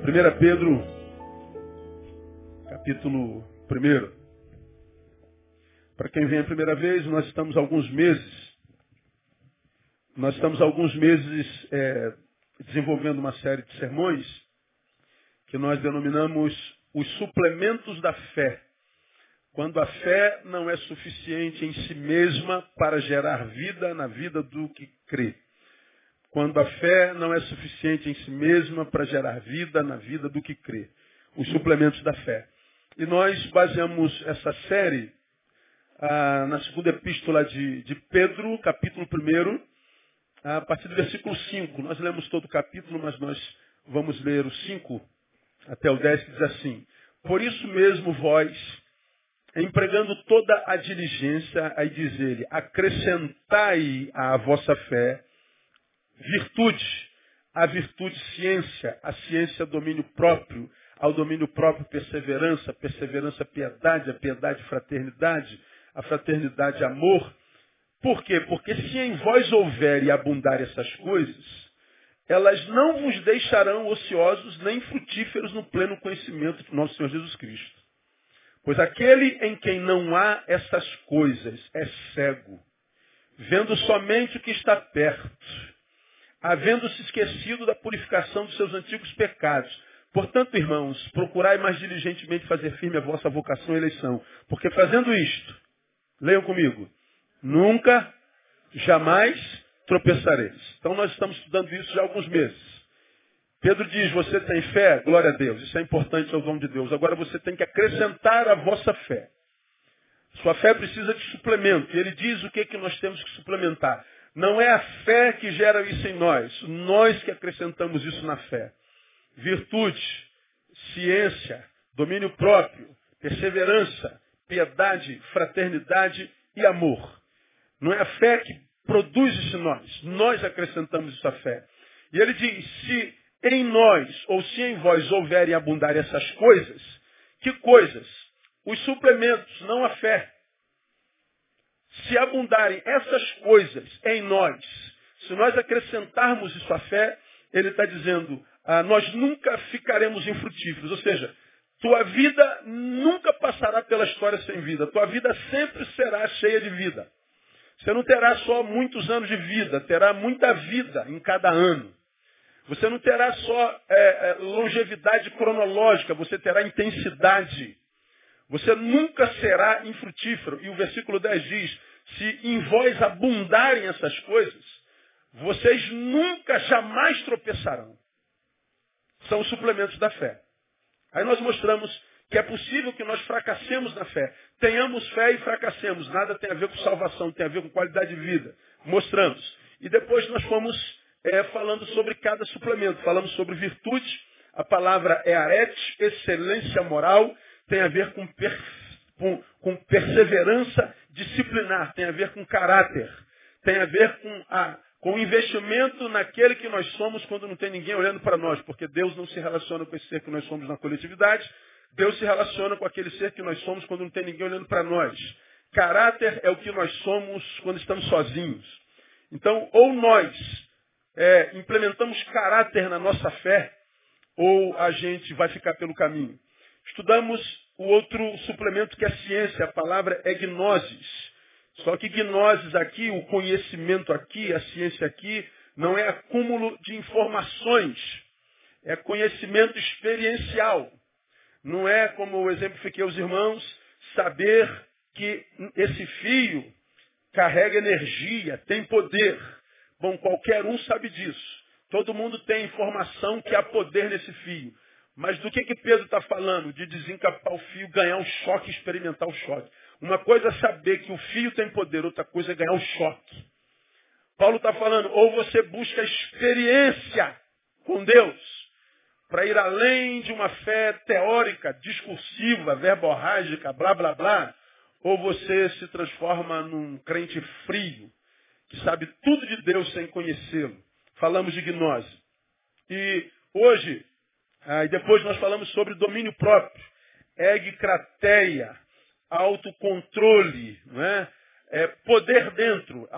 1 Pedro, capítulo 1. Para quem vem a primeira vez, nós estamos alguns meses, nós estamos alguns meses é, desenvolvendo uma série de sermões que nós denominamos os suplementos da fé. Quando a fé não é suficiente em si mesma para gerar vida na vida do que crê. Quando a fé não é suficiente em si mesma para gerar vida na vida do que crê. Os suplementos da fé. E nós baseamos essa série ah, na segunda epístola de, de Pedro, capítulo 1, a partir do versículo 5. Nós lemos todo o capítulo, mas nós vamos ler o 5 até o 10, que diz assim. Por isso mesmo vós, empregando toda a diligência, aí diz ele, acrescentai à vossa fé virtude, a virtude ciência, a ciência domínio próprio, ao domínio próprio perseverança, perseverança piedade, a piedade fraternidade, a fraternidade amor. Por quê? Porque se em vós houver e abundar essas coisas, elas não vos deixarão ociosos nem frutíferos no pleno conhecimento de nosso Senhor Jesus Cristo. Pois aquele em quem não há essas coisas é cego, vendo somente o que está perto, havendo-se esquecido da purificação dos seus antigos pecados. Portanto, irmãos, procurai mais diligentemente fazer firme a vossa vocação e eleição, porque fazendo isto, leiam comigo, nunca, jamais tropeçareis. Então nós estamos estudando isso já há alguns meses. Pedro diz, você tem fé? Glória a Deus. Isso é importante ao nome de Deus. Agora você tem que acrescentar a vossa fé. Sua fé precisa de suplemento. E ele diz o que, é que nós temos que suplementar. Não é a fé que gera isso em nós. Nós que acrescentamos isso na fé. Virtude, ciência, domínio próprio, perseverança, piedade, fraternidade e amor. Não é a fé que produz isso em nós. Nós acrescentamos isso à fé. E ele diz, se em nós ou se em vós houverem abundar essas coisas, que coisas? Os suplementos, não a fé. Se abundarem essas coisas em nós, se nós acrescentarmos isso à fé, ele está dizendo, ah, nós nunca ficaremos infrutíferos. Ou seja, tua vida nunca passará pela história sem vida. Tua vida sempre será cheia de vida. Você não terá só muitos anos de vida, terá muita vida em cada ano. Você não terá só é, é, longevidade cronológica, você terá intensidade. Você nunca será infrutífero. E o versículo 10 diz, se em vós abundarem essas coisas, vocês nunca, jamais tropeçarão. São os suplementos da fé. Aí nós mostramos que é possível que nós fracassemos na fé. Tenhamos fé e fracassemos. Nada tem a ver com salvação, tem a ver com qualidade de vida. Mostramos. E depois nós fomos é, falando sobre cada suplemento. Falamos sobre virtude. A palavra é arete, excelência moral. Tem a ver com, per, com, com perseverança disciplinar. Tem a ver com caráter. Tem a ver com a com investimento naquele que nós somos quando não tem ninguém olhando para nós, porque Deus não se relaciona com esse ser que nós somos na coletividade, Deus se relaciona com aquele ser que nós somos quando não tem ninguém olhando para nós. Caráter é o que nós somos quando estamos sozinhos. Então, ou nós é, implementamos caráter na nossa fé, ou a gente vai ficar pelo caminho. Estudamos o outro suplemento que é a ciência, a palavra é gnosis. Só que gnosis aqui, o conhecimento aqui, a ciência aqui, não é acúmulo de informações, é conhecimento experiencial. Não é, como eu exemplifiquei aos irmãos, saber que esse fio carrega energia, tem poder. Bom, qualquer um sabe disso. Todo mundo tem informação que há poder nesse fio. Mas do que, que Pedro está falando? De desencapar o fio, ganhar um choque, experimentar o choque. Uma coisa é saber que o fio tem poder, outra coisa é ganhar um choque. Paulo está falando, ou você busca experiência com Deus, para ir além de uma fé teórica, discursiva, verborrágica, blá blá blá, ou você se transforma num crente frio, que sabe tudo de Deus sem conhecê-lo. Falamos de gnose. E hoje, ah, e depois nós falamos sobre domínio próprio, egcrateia, autocontrole, não é? é poder dentro.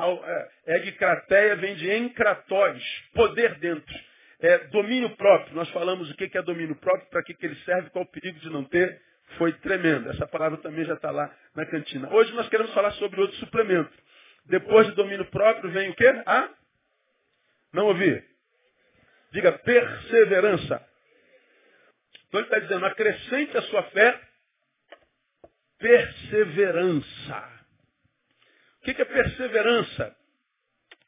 É, egcrateia vem de encratóis, poder dentro É, domínio próprio. Nós falamos o que é domínio próprio, para que, ele serve, qual o perigo de não ter. Foi tremendo. Essa palavra também já está lá na cantina. Hoje nós queremos falar sobre outro suplemento. Depois de domínio próprio vem o quê? A? Não ouvi. Diga perseverança. Então ele está dizendo, acrescente a sua fé perseverança. O que é perseverança?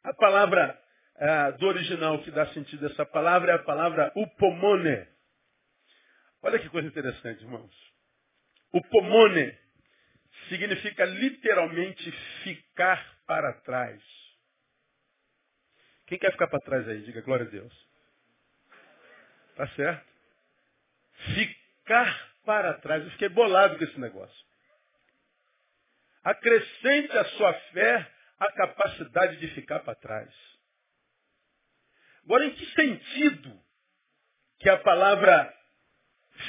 A palavra é, do original que dá sentido a essa palavra é a palavra upomone. Olha que coisa interessante, irmãos. Upomone significa literalmente ficar para trás. Quem quer ficar para trás aí? Diga glória a Deus. Tá certo? Ficar para trás. Eu fiquei bolado com esse negócio. Acrescente a sua fé a capacidade de ficar para trás. Agora, em que sentido que a palavra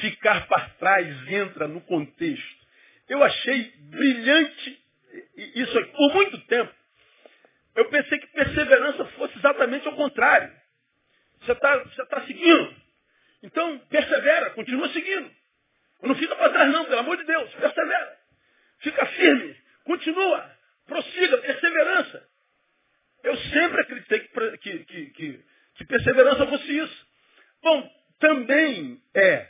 ficar para trás entra no contexto? Eu achei brilhante isso aqui, por muito tempo. Eu pensei que perseverança fosse exatamente ao contrário. Você está tá seguindo. Então, persevera, continua seguindo. Não fica para trás não, pelo amor de Deus. Persevera. Fica firme. Continua. Prossiga. Perseverança. Eu sempre acreditei que, que, que, que perseverança fosse isso. Bom, também é.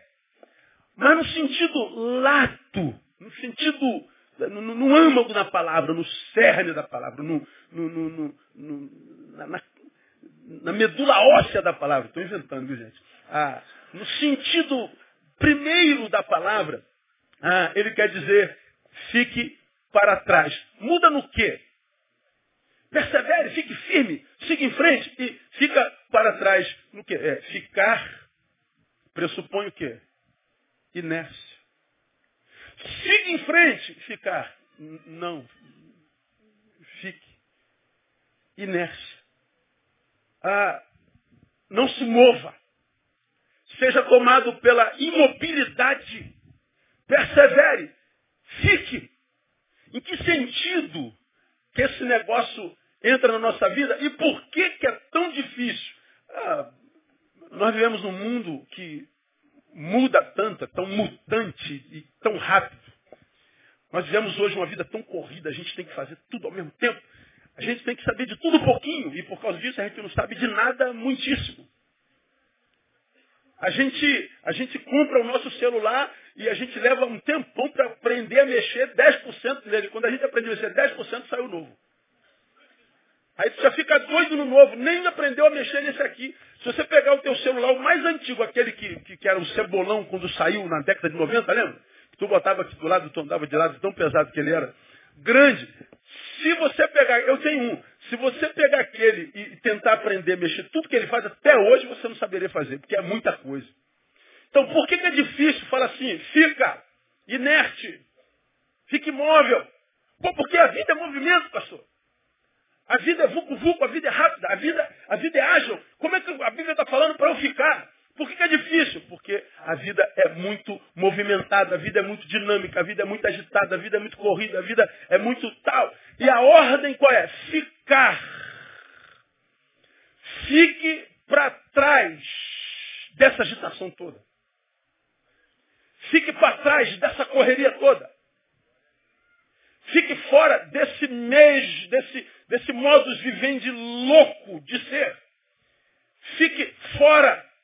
Mas no sentido lato, no sentido, no, no âmago da palavra, no cerne da palavra, no, no, na, na, medula óssea da palavra. Estou inventando, viu gente? Ah, no sentido primeiro da palavra, ah, ele quer dizer, fique para trás. Muda no quê? Persevere, fique firme, siga em frente e fica para trás no quê? É, ficar pressupõe o quê? Inércia. Siga em frente, ficar. Não. Fique. Inércia. Ah, não se mova. Seja tomado pela imobilidade. Persevere. Fique. Em que sentido que esse negócio entra na nossa vida e por que, que é tão difícil? Ah, nós vivemos num mundo que muda tanto, é tão mutante e tão rápido. Nós vivemos hoje uma vida tão corrida, a gente tem que fazer tudo ao mesmo tempo. A gente tem que saber de tudo um pouquinho e por causa disso a gente não sabe de nada muitíssimo. A gente, a gente compra o nosso celular e a gente leva um tempão para aprender a mexer 10% nele. Quando a gente aprende a mexer 10%, saiu novo. Aí você já fica doido no novo, nem aprendeu a mexer nesse aqui. Se você pegar o teu celular, o mais antigo, aquele que, que, que era um cebolão quando saiu na década de 90, lembra? Que tu botava aqui do lado, tu andava de lado, tão pesado que ele era. Grande. Se você pegar, eu tenho um, se você pegar aquele e tentar aprender a mexer tudo que ele faz, até hoje você não saberia fazer, porque é muita coisa. Então, por que, que é difícil? Fala assim, fica inerte, fique imóvel. Pô, porque a vida é movimento, pastor. A vida é vucu-vucu, a vida é rápida, a vida, a vida é ágil. Como é que a Bíblia está falando para eu ficar? Por que, que, é difícil? Porque a vida é muito movimentada, a vida é muito dinâmica, a vida é muito agitada, a vida é muito corrida, a vida é muito tal. E a ordem qual é? Ficar. Fique para trás dessa agitação toda. Fique para trás dessa correria toda. Fique fora desse mês, desse, desse modus vivendi louco de ser. Fique fora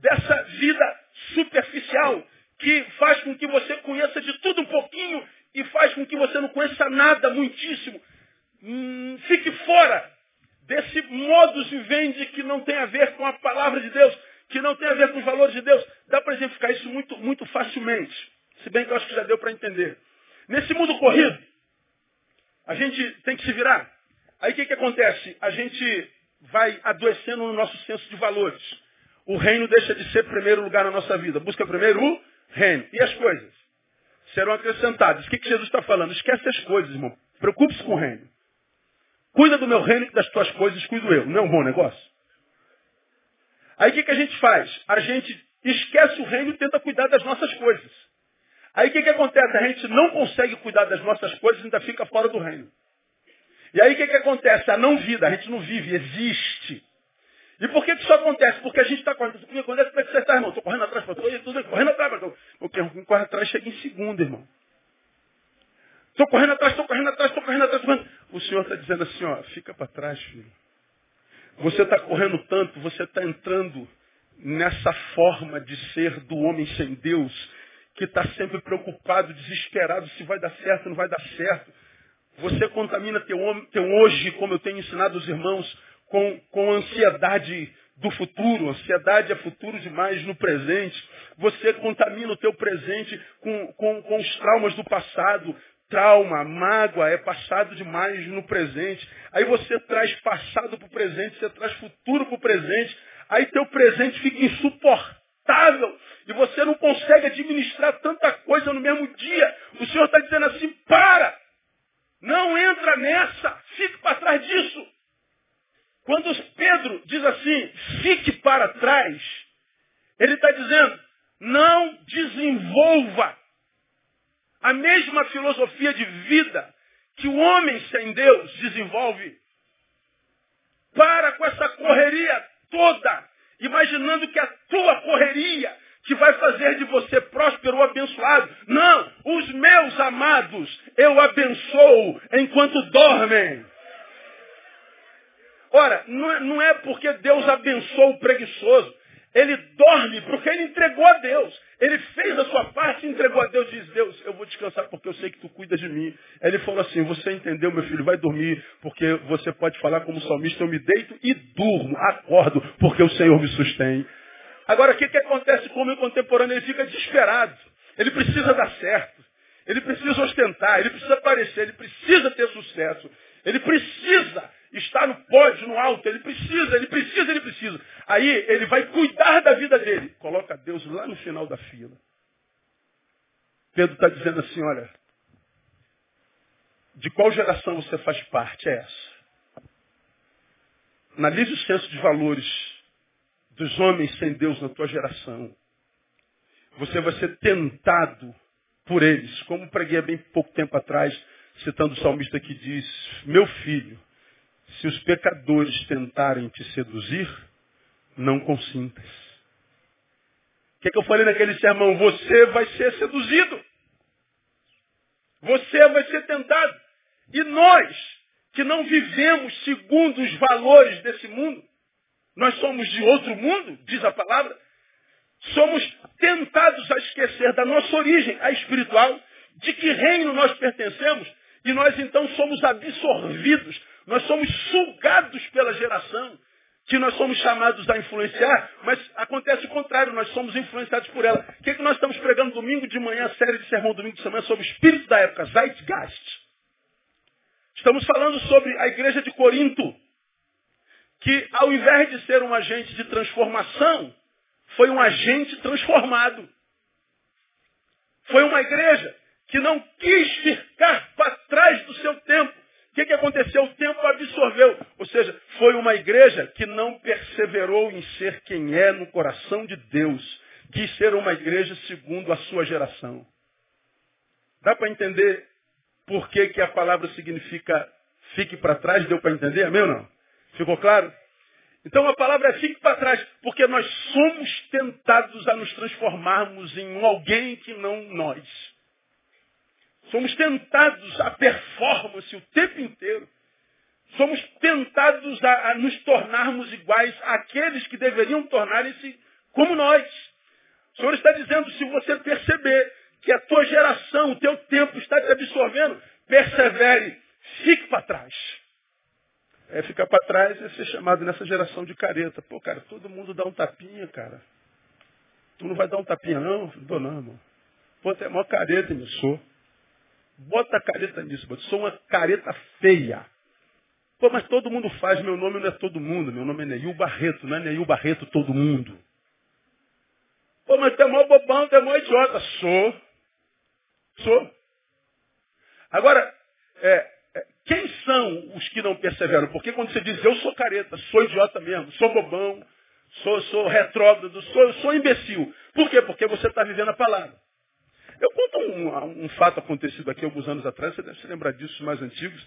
dessa vida superficial que faz com que você conheça de tudo um pouquinho e faz com que você não conheça nada muitíssimo. Hum, fique fora desse modus vivendi que não tem a ver com a palavra de Deus, que não tem a ver com os valores de Deus. Dá para exemplificar isso muito, muito facilmente. Se bem que eu acho que já deu para entender. Nesse mundo corrido, a gente tem que se virar. Aí o que, que acontece? A gente vai adoecendo no nosso senso de valores. O reino deixa de ser primeiro lugar na nossa vida. Busca primeiro o reino. E as coisas? Serão acrescentadas. O que, que Jesus está falando? Esquece as coisas, irmão. Preocupe-se com o reino. Cuida do meu reino que das tuas coisas cuido eu. Não é um bom negócio? Aí o que, que a gente faz? A gente esquece o reino e tenta cuidar das nossas coisas. Aí o que, que acontece? A gente não consegue cuidar das nossas coisas e ainda fica fora do reino. E aí o que, que acontece? A não vida, a gente não vive, existe. E por que, que isso acontece? Porque a gente está correndo. Porque quando é que você está, irmão? Estou correndo atrás. Estou correndo atrás, pastor. Porque quem corre atrás chega em segundo, irmão. Estou correndo atrás, estou correndo atrás, estou correndo atrás. Correndo. O Senhor está dizendo assim, ó, fica para trás, filho. Você está correndo tanto, você está entrando nessa forma de ser do homem sem Deus, que está sempre preocupado, desesperado se vai dar certo, não vai dar certo. Você contamina teu, teu hoje, como eu tenho ensinado os irmãos, com, com ansiedade do futuro. Ansiedade é futuro demais no presente. Você contamina o teu presente com, com, com os traumas do passado. Trauma, mágoa é passado demais no presente. Aí você traz passado para o presente, você traz futuro para o presente. Aí teu presente fica insuportável e você não consegue administrar tanta coisa no mesmo dia. O Senhor está dizendo assim, para! Não entra nessa, fique para trás disso. Quando Pedro diz assim, fique para trás, ele está dizendo, não desenvolva a mesma filosofia de vida que o homem sem Deus desenvolve. Para com essa correria toda, imaginando que a tua correria que vai fazer de você próspero ou abençoado. Não, os meus amados eu abençoo enquanto dormem. Ora, não é, não é porque Deus abençoa o preguiçoso. Ele dorme porque ele entregou a Deus. Ele fez a sua parte e entregou a Deus. Diz, Deus, eu vou descansar porque eu sei que tu cuidas de mim. Ele falou assim, você entendeu, meu filho, vai dormir, porque você pode falar como salmista, eu me deito e durmo, acordo, porque o Senhor me sustém. Agora, o que, que acontece com o meu contemporâneo? Ele fica desesperado. Ele precisa dar certo. Ele precisa ostentar, ele precisa aparecer, ele precisa ter sucesso. Ele precisa está no pódio, no alto. Ele precisa, ele precisa, ele precisa. Aí ele vai cuidar da vida dele. Coloca Deus lá no final da fila. Pedro está dizendo assim, olha, de qual geração você faz parte? É essa. Analise o senso de valores dos homens sem Deus na tua geração. Você vai ser tentado por eles. Como preguei há bem pouco tempo atrás, citando o salmista que diz, meu filho, se os pecadores tentarem te seduzir, não consintas. O que, é que eu falei naquele sermão? Você vai ser seduzido. Você vai ser tentado. E nós, que não vivemos segundo os valores desse mundo, nós somos de outro mundo, diz a palavra, somos tentados a esquecer da nossa origem, a espiritual, de que reino nós pertencemos, e nós então somos absorvidos nós somos sugados pela geração que nós somos chamados a influenciar, mas acontece o contrário, nós somos influenciados por ela. O que, é que nós estamos pregando domingo de manhã, série de sermão domingo de semana sobre o espírito da época, Zeitgeist. Estamos falando sobre a igreja de Corinto, que ao invés de ser um agente de transformação, foi um agente transformado. Foi uma igreja que não quis ficar para trás do seu tempo. O que, que aconteceu? O tempo absorveu. Ou seja, foi uma igreja que não perseverou em ser quem é no coração de Deus. Quis ser uma igreja segundo a sua geração. Dá para entender por que, que a palavra significa fique para trás? Deu para entender? Amém ou não? Ficou claro? Então a palavra é fique para trás, porque nós somos tentados a nos transformarmos em alguém que não nós. Somos tentados a performance o tempo inteiro. Somos tentados a, a nos tornarmos iguais àqueles que deveriam tornarem-se como nós. O Senhor está dizendo, se você perceber que a tua geração, o teu tempo está te absorvendo, persevere, fique para trás. É, ficar para trás é ser chamado nessa geração de careta. Pô, cara, todo mundo dá um tapinha, cara. Tu não vai dar um tapinha, não? Não dou não, irmão. Pô, tu é maior careta, me sou. Bota a careta nisso, eu sou uma careta feia. Pô, mas todo mundo faz, meu nome não é todo mundo, meu nome é Neil Barreto, não é Neil Barreto todo mundo. Pô, mas tu é mó bobão, tu é mó idiota. Sou. Sou. Agora, é, é, quem são os que não perseveram? Porque quando você diz eu sou careta, sou idiota mesmo, sou bobão, sou, sou retrógrado, sou, sou imbecil. Por quê? Porque você está vivendo a palavra. Eu conto um, um, fato acontecido aqui alguns anos atrás, você deve se lembrar disso, mais antigos.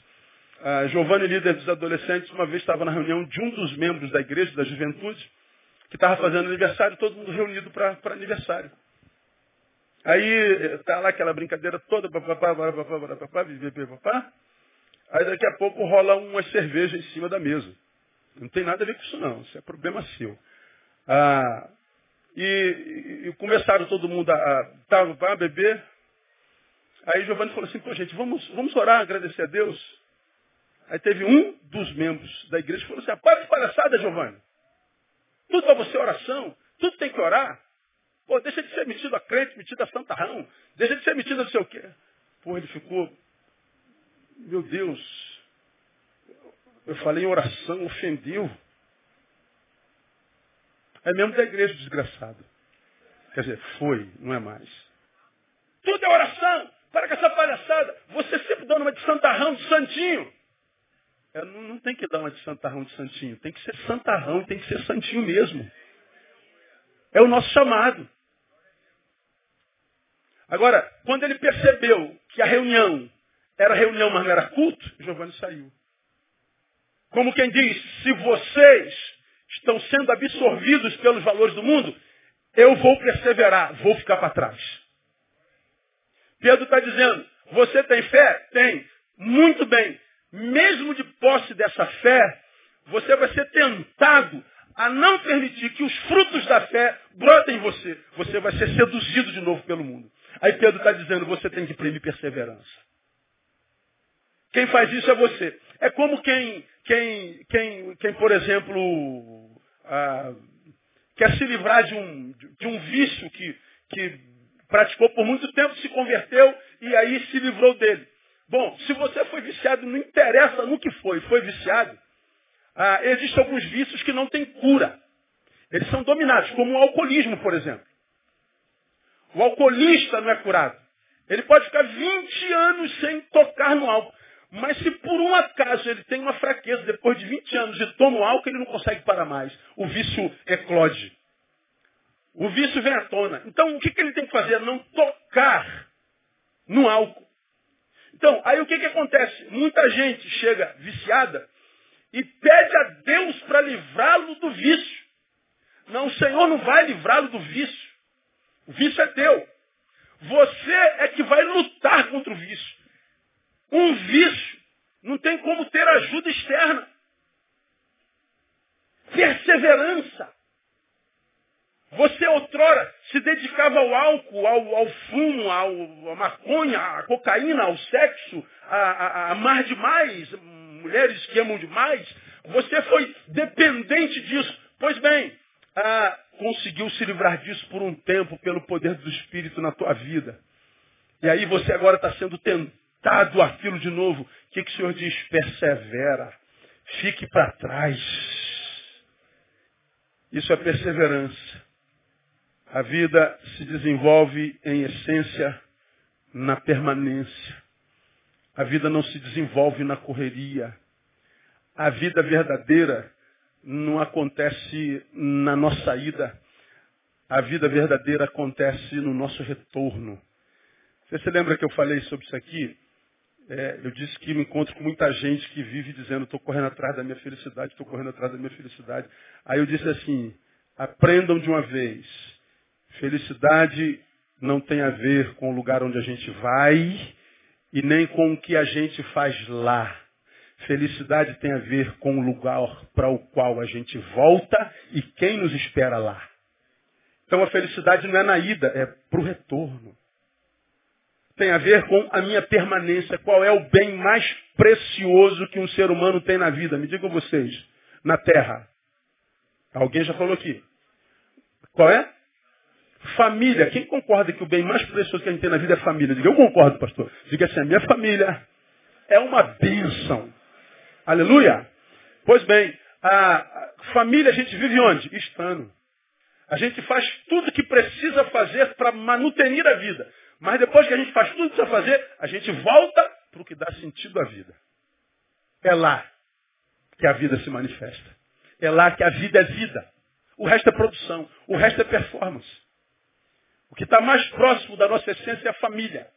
A Giovanni, líder dos adolescentes, uma vez estava na reunião de um dos membros da igreja, da juventude, que estava fazendo aniversário, todo mundo reunido para aniversário. Aí está lá aquela brincadeira toda, papapá, papapá, papapá, papapá. Aí daqui a pouco rola uma cerveja em cima da mesa. Não tem nada a ver com isso não, isso é problema seu. Ah, e, e, começaram todo mundo a, a, a beber. Aí Giovanni falou assim, pô gente, vamos, vamos orar, agradecer a Deus. Aí teve um dos membros da igreja que falou assim, para de palhaçada, Giovanni. Tudo para você é oração, tudo tem que orar. Pô, deixa de ser metido a crente, metido a santarrão. Deixa de ser metido a não sei o quê. Pô, ele ficou, meu Deus, eu falei em oração, ofendeu. É mesmo da igreja, desgraçado. Quer dizer, foi, não é mais. Tudo é oração. Para com essa palhaçada. Você sempre dando uma de santarrão, de santinho. É, não, não, tem que dar uma de santarrão, de santinho. Tem que ser santarrão, tem que ser santinho mesmo. É o nosso chamado. Agora, quando ele percebeu que a reunião era reunião, mas não era culto, Giovanni saiu. Como quem diz, se vocês estão sendo absorvidos pelos valores do mundo, eu vou perseverar, vou ficar para trás. Pedro está dizendo, você tem fé? Tem. Muito bem. Mesmo de posse dessa fé, você vai ser tentado a não permitir que os frutos da fé brotem em você. Você vai ser seduzido de novo pelo mundo. Aí Pedro está dizendo, você tem que imprimir perseverança. Quem faz isso é você. É como quem, quem, quem, quem por exemplo, ah, quer se livrar de um, de um vício que, que praticou por muito tempo, se converteu e aí se livrou dele. Bom, se você foi viciado, não interessa no que foi, foi viciado, ah, existem alguns vícios que não têm cura. Eles são dominados, como o alcoolismo, por exemplo. O alcoolista não é curado. Ele pode ficar 20 anos sem tocar no álcool. Mas se por um acaso ele tem uma fraqueza, depois de 20 anos e toma o álcool, ele não consegue parar mais. O vício eclode. O vício vem à tona. Então o que, que ele tem que fazer? Não tocar no álcool. Então, aí o que, que acontece? Muita gente chega viciada e pede a Deus para livrá-lo do vício. Não, o Senhor não vai livrá-lo do vício. O vício é teu. Você é que vai lutar contra o vício. Um vício não tem como ter ajuda externa. Perseverança. Você outrora se dedicava ao álcool, ao, ao fumo, ao, à maconha, à cocaína, ao sexo, a, a, a amar demais, mulheres que amam demais. Você foi dependente disso. Pois bem, ah, conseguiu se livrar disso por um tempo pelo poder do Espírito na tua vida. E aí você agora está sendo tentado tentado aquilo de novo. O que, que o Senhor diz? Persevera. Fique para trás. Isso é perseverança. A vida se desenvolve em essência na permanência. A vida não se desenvolve na correria. A vida verdadeira não acontece na nossa ida. A vida verdadeira acontece no nosso retorno. Você se lembra que eu falei sobre isso aqui? É, eu disse que me encontro com muita gente que vive dizendo, estou correndo atrás da minha felicidade, estou correndo atrás da minha felicidade. Aí eu disse assim, aprendam de uma vez, felicidade não tem a ver com o lugar onde a gente vai e nem com o que a gente faz lá. Felicidade tem a ver com o lugar para o qual a gente volta e quem nos espera lá. Então a felicidade não é na ida, é para o retorno tem a ver com a minha permanência. Qual é o bem mais precioso que um ser humano tem na vida? Me digam vocês. Na terra. Alguém já falou aqui. Qual é? Família. Quem concorda que o bem mais precioso que a gente tem na vida é família? Diga, eu concordo, pastor. Diga assim, a minha família é uma bênção. Aleluia. Pois bem, a família a gente vive onde? Estando. A gente faz tudo que precisa fazer para manutenir a vida. Mas depois que a gente faz tudo que precisa fazer, a gente volta para o que dá sentido à vida. É lá que a vida se manifesta. É lá que a vida é vida. O resto é produção. O resto é performance. O que está mais próximo da nossa essência é a família.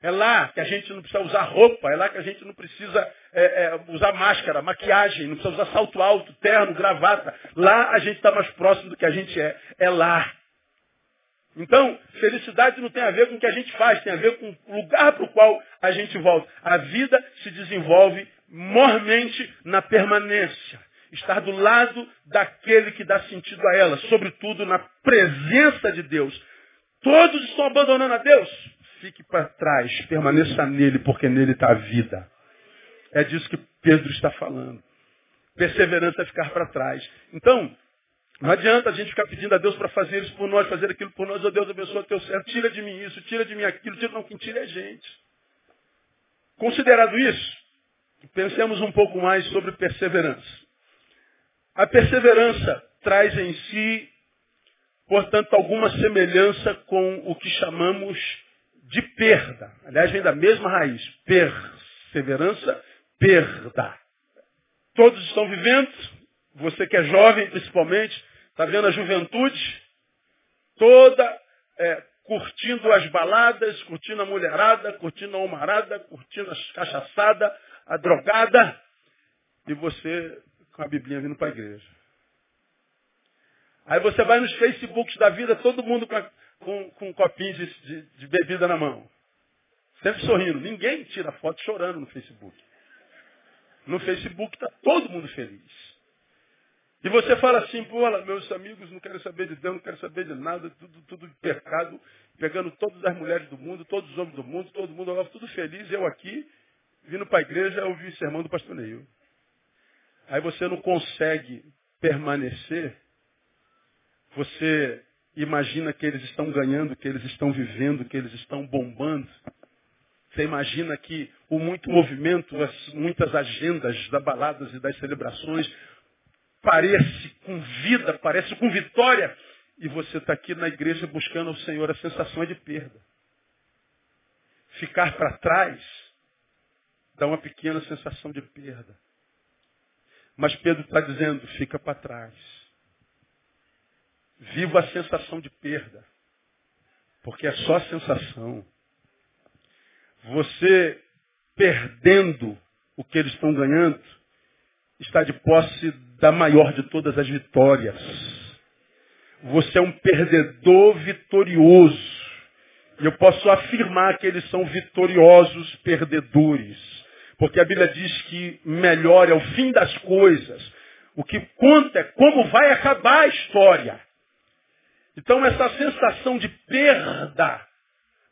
É lá que a gente não precisa usar roupa, é lá que a gente não precisa é, é, usar máscara, maquiagem, não precisa usar salto alto, terno, gravata. Lá a gente está mais próximo do que a gente é. É lá. Então, felicidade não tem a ver com o que a gente faz, tem a ver com o lugar para o qual a gente volta. A vida se desenvolve mormente na permanência. Estar do lado daquele que dá sentido a ela, sobretudo na presença de Deus. Todos estão abandonando a Deus fique para trás, permaneça nele, porque nele está a vida. É disso que Pedro está falando. Perseverança é ficar para trás. Então, não adianta a gente ficar pedindo a Deus para fazer isso por nós, fazer aquilo por nós. Oh Deus, abençoa teu servo. Tira de mim isso, tira de mim aquilo. Tira, não, quem tira é a gente. Considerado isso, pensemos um pouco mais sobre perseverança. A perseverança traz em si, portanto, alguma semelhança com o que chamamos de perda. Aliás, vem da mesma raiz. Perseverança, perda. Todos estão vivendo, você que é jovem principalmente, está vendo a juventude toda é, curtindo as baladas, curtindo a mulherada, curtindo a homarada, curtindo a cachaçada, a drogada, e você com a Biblinha vindo para a igreja. Aí você vai nos Facebooks da vida, todo mundo com a, com, com de, de, de bebida na mão. Sempre sorrindo. Ninguém tira foto chorando no Facebook. No Facebook está todo mundo feliz. E você fala assim, pô, meus amigos não querem saber de Deus, não querem saber de nada, tudo, tudo de pecado, pegando todas as mulheres do mundo, todos os homens do mundo, todo mundo agora tudo feliz, eu aqui, vindo para a igreja, ouvir o sermão do pastor Neil. Aí você não consegue permanecer, você imagina que eles estão ganhando, que eles estão vivendo, que eles estão bombando. Você imagina que o muito movimento, as muitas agendas das baladas e das celebrações parece com vida, parece com vitória. E você está aqui na igreja buscando ao Senhor a sensação é de perda. Ficar para trás dá uma pequena sensação de perda. Mas Pedro está dizendo, fica para trás. Viva a sensação de perda. Porque é só sensação. Você perdendo o que eles estão ganhando, está de posse da maior de todas as vitórias. Você é um perdedor vitorioso. E eu posso afirmar que eles são vitoriosos perdedores. Porque a Bíblia diz que melhor é o fim das coisas. O que conta é como vai acabar a história. Então essa sensação de perda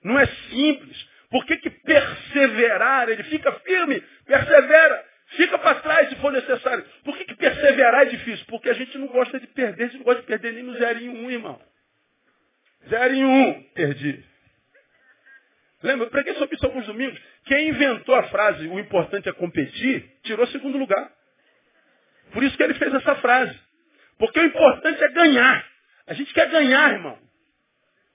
não é simples. Por que, que perseverar? Ele fica firme, persevera, fica para trás se for necessário. Por que, que perseverar é difícil? Porque a gente não gosta de perder, a gente não gosta de perder nem no zero em um, irmão. Zero em um, perdi. Lembra, eu preguei sobre isso alguns domingos. Quem inventou a frase, o importante é competir, tirou segundo lugar. Por isso que ele fez essa frase. Porque o importante é ganhar. A gente quer ganhar, irmão.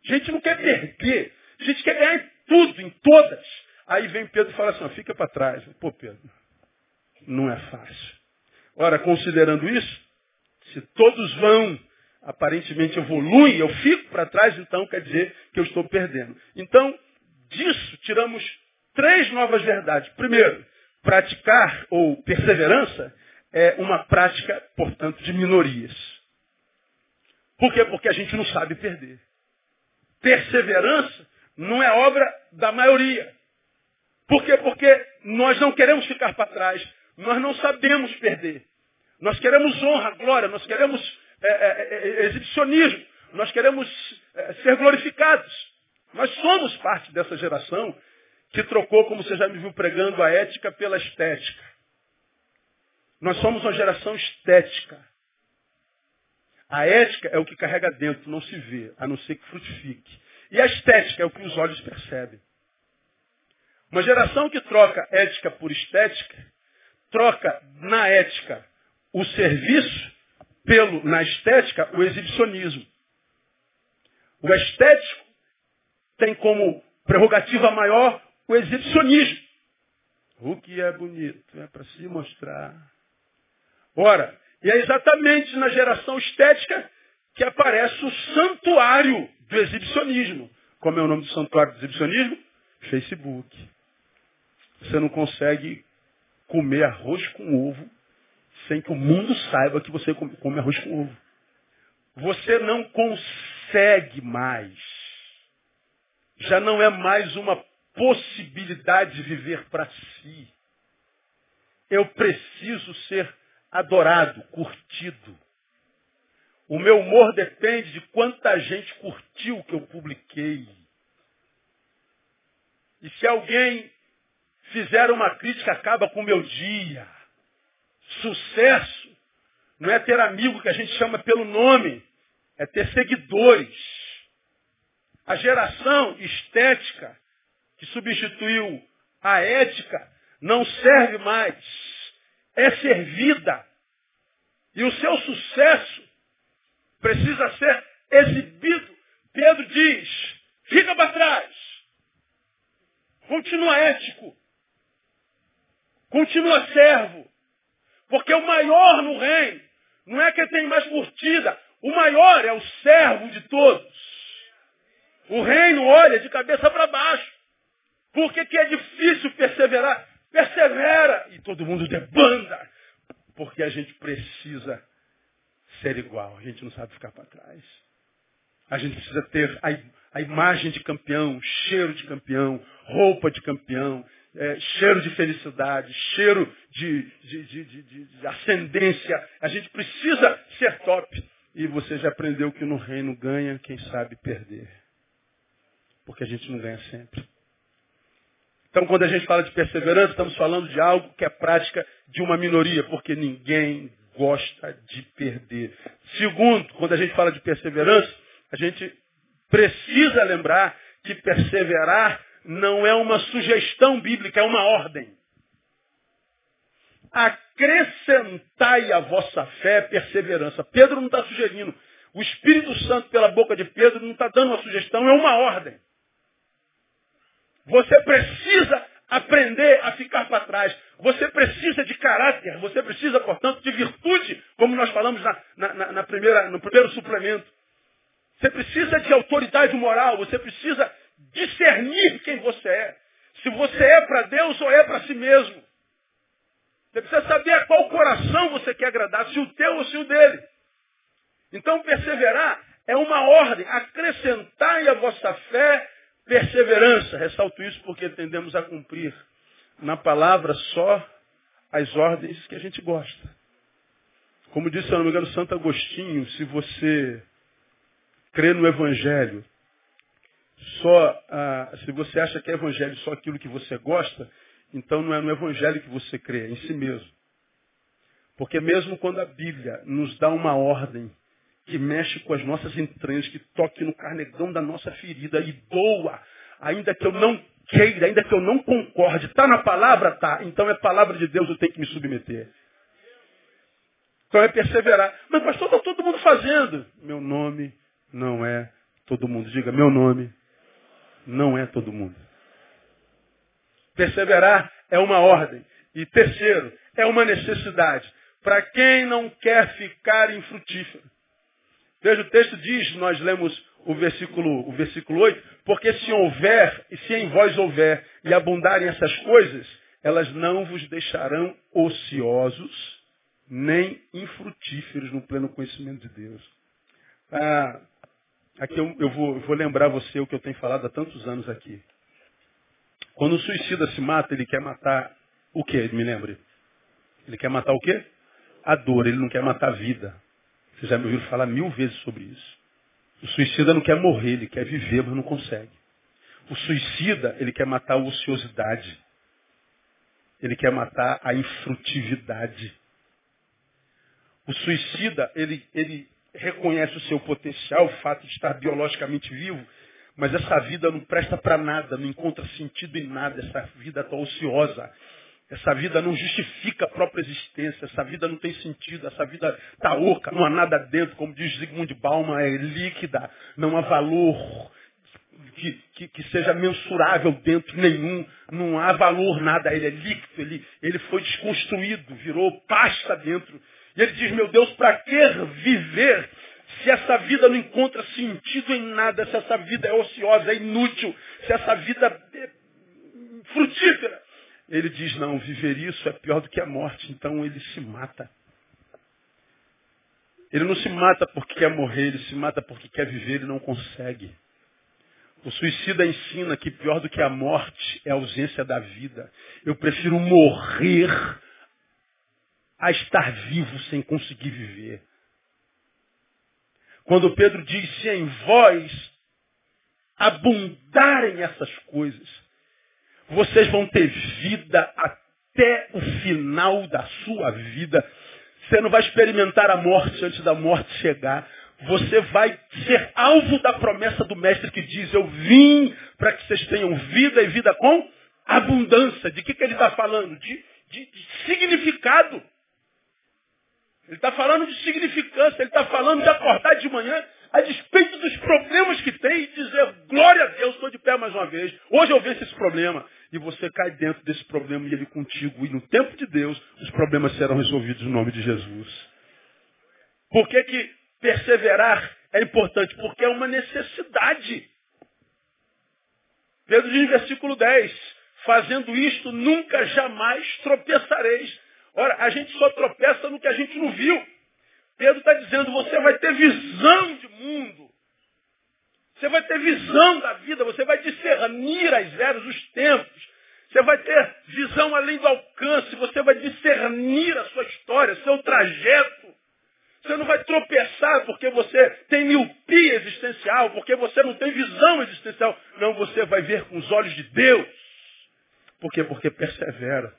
A gente não quer perder. A gente quer ganhar em tudo, em todas. Aí vem Pedro e fala assim, ó, fica para trás. Pô, Pedro, não é fácil. Ora, considerando isso, se todos vão, aparentemente evoluem, eu fico para trás, então quer dizer que eu estou perdendo. Então, disso tiramos três novas verdades. Primeiro, praticar ou perseverança é uma prática, portanto, de minorias. Por quê? Porque a gente não sabe perder. Perseverança não é obra da maioria. Por quê? Porque nós não queremos ficar para trás. Nós não sabemos perder. Nós queremos honra, glória, nós queremos é, é, é, é exibicionismo, nós queremos é, ser glorificados. Nós somos parte dessa geração que trocou, como você já me viu pregando, a ética pela estética. Nós somos uma geração estética. A ética é o que carrega dentro, não se vê, a não ser que frutifique. E a estética é o que os olhos percebem. Uma geração que troca ética por estética, troca na ética o serviço pelo, na estética, o exibicionismo. O estético tem como prerrogativa maior o exibicionismo. O que é bonito é para se mostrar. Ora, e é exatamente na geração estética que aparece o santuário do exibicionismo. Como é o nome do santuário do exibicionismo? Facebook. Você não consegue comer arroz com ovo sem que o mundo saiba que você come arroz com ovo. Você não consegue mais. Já não é mais uma possibilidade de viver para si. Eu preciso ser adorado, curtido. O meu humor depende de quanta gente curtiu o que eu publiquei. E se alguém fizer uma crítica, acaba com o meu dia. Sucesso não é ter amigo que a gente chama pelo nome, é ter seguidores. A geração estética que substituiu a ética não serve mais, é servida. E o seu sucesso precisa ser exibido. Pedro diz, fica para trás. Continua ético. Continua servo. Porque o maior no reino não é quem tem mais curtida. O maior é o servo de todos. O reino olha de cabeça para baixo. Por que, que é difícil perseverar? Persevera. E todo mundo debanda. Porque a gente precisa ser igual. A gente não sabe ficar para trás. A gente precisa ter a, a, imagem de campeão, cheiro de campeão, roupa de campeão, é, cheiro de felicidade, cheiro de, de, de, de, ascendência. A gente precisa ser top. E você já aprendeu que no reino ganha quem sabe perder. Porque a gente não ganha sempre. Então, quando a gente fala de perseverança, estamos falando de algo que é prática de uma minoria, porque ninguém gosta de perder. Segundo, quando a gente fala de perseverança, a gente precisa lembrar que perseverar não é uma sugestão bíblica, é uma ordem. Acrescentai a vossa fé perseverança. Pedro não está sugerindo. O Espírito Santo, pela boca de Pedro, não está dando uma sugestão, é uma ordem. Você precisa aprender a ficar para trás. Você precisa de caráter, você precisa, portanto, de virtude, como nós falamos na, na, na primeira, no primeiro suplemento. Você precisa de autoridade moral, você precisa discernir quem você é. Se você é para Deus ou é para si mesmo. Você precisa saber a qual coração você quer agradar, se o teu ou se o dele. Então, perseverar é uma ordem. Acrescentai a vossa fé perseverança. Ressalto isso porque tendemos a cumprir na palavra só as ordens que a gente gosta. Como disse, se não me engano, Santo Agostinho, se você crê no Evangelho, só ah, se você acha que é Evangelho só aquilo que você gosta, então não é no Evangelho que você crê, é em si mesmo. Porque mesmo quando a Bíblia nos dá uma ordem que mexe com as nossas entranhas, que toque no carnegão da nossa ferida e doa, ainda que eu não queira, ainda que eu não concorde. Está na palavra? Tá. Então é palavra de Deus, eu tenho que me submeter. Então é perseverar. Mas pastor, está todo mundo fazendo. Meu nome não é todo mundo. Diga, meu nome não é todo mundo. Perseverar é uma ordem. E terceiro, é uma necessidade. Para quem não quer ficar infrutífero. Veja, o texto diz, nós lemos o versículo, o versículo 8, porque se houver, e se em vós houver, e abundarem essas coisas, elas não vos deixarão ociosos, nem infrutíferos no pleno conhecimento de Deus. Ah, aqui eu, eu, vou, eu vou lembrar você o que eu tenho falado há tantos anos aqui. Quando o suicida se mata, ele quer matar o quê? Me lembre. Ele quer matar o quê? A dor, ele não quer matar a vida. Vocês já me ouviram falar mil vezes sobre isso. O suicida não quer morrer, ele quer viver, mas não consegue. O suicida, ele quer matar a ociosidade. Ele quer matar a infrutividade. O suicida, ele, ele reconhece o seu potencial, o fato de estar biologicamente vivo, mas essa vida não presta para nada, não encontra sentido em nada, essa vida está ociosa. Essa vida não justifica a própria existência, essa vida não tem sentido, essa vida está oca, não há nada dentro, como diz Zygmunt Bauman, é líquida, não há valor que, que, que, seja mensurável dentro nenhum, não há valor nada, ele é líquido, ele, ele foi desconstruído, virou pasta dentro. E ele diz, meu Deus, para que viver se essa vida não encontra sentido em nada, se essa vida é ociosa, é inútil, se essa vida frutífera. Ele diz, não, viver isso é pior do que a morte, então ele se mata. Ele não se mata porque quer morrer, ele se mata porque quer viver e não consegue. O suicida ensina que pior do que a morte é a ausência da vida. Eu prefiro morrer a estar vivo sem conseguir viver. Quando Pedro diz, se em vós abundarem essas coisas, vocês vão ter vida até o final da sua vida. Você não vai experimentar a morte antes da morte chegar. Você vai ser alvo da promessa do mestre que diz, eu vim para que vocês tenham vida e vida com abundância. De que, que ele está falando? De, de, de significado. Ele está falando de significância, ele está falando de acordar de manhã a despeito dos problemas que tem e dizer, glória a Deus, estou de pé mais uma vez. Hoje eu venço esse problema. E você cai dentro desse problema e ele contigo. E no tempo de Deus, os problemas serão resolvidos no nome de Jesus. Por que, que perseverar é importante? Porque é uma necessidade. Pedro diz versículo 10, fazendo isto, nunca jamais tropeçareis. Ora, a gente só tropeça no que a gente não viu. Pedro está dizendo, você vai ter visão de mundo. Você vai ter visão da vida, você vai discernir as eras, os tempos. Você vai ter visão além do alcance, você vai discernir a sua história, seu trajeto. Você não vai tropeçar porque você tem miopia existencial, porque você não tem visão existencial. Não, você vai ver com os olhos de Deus. Por quê? Porque persevera.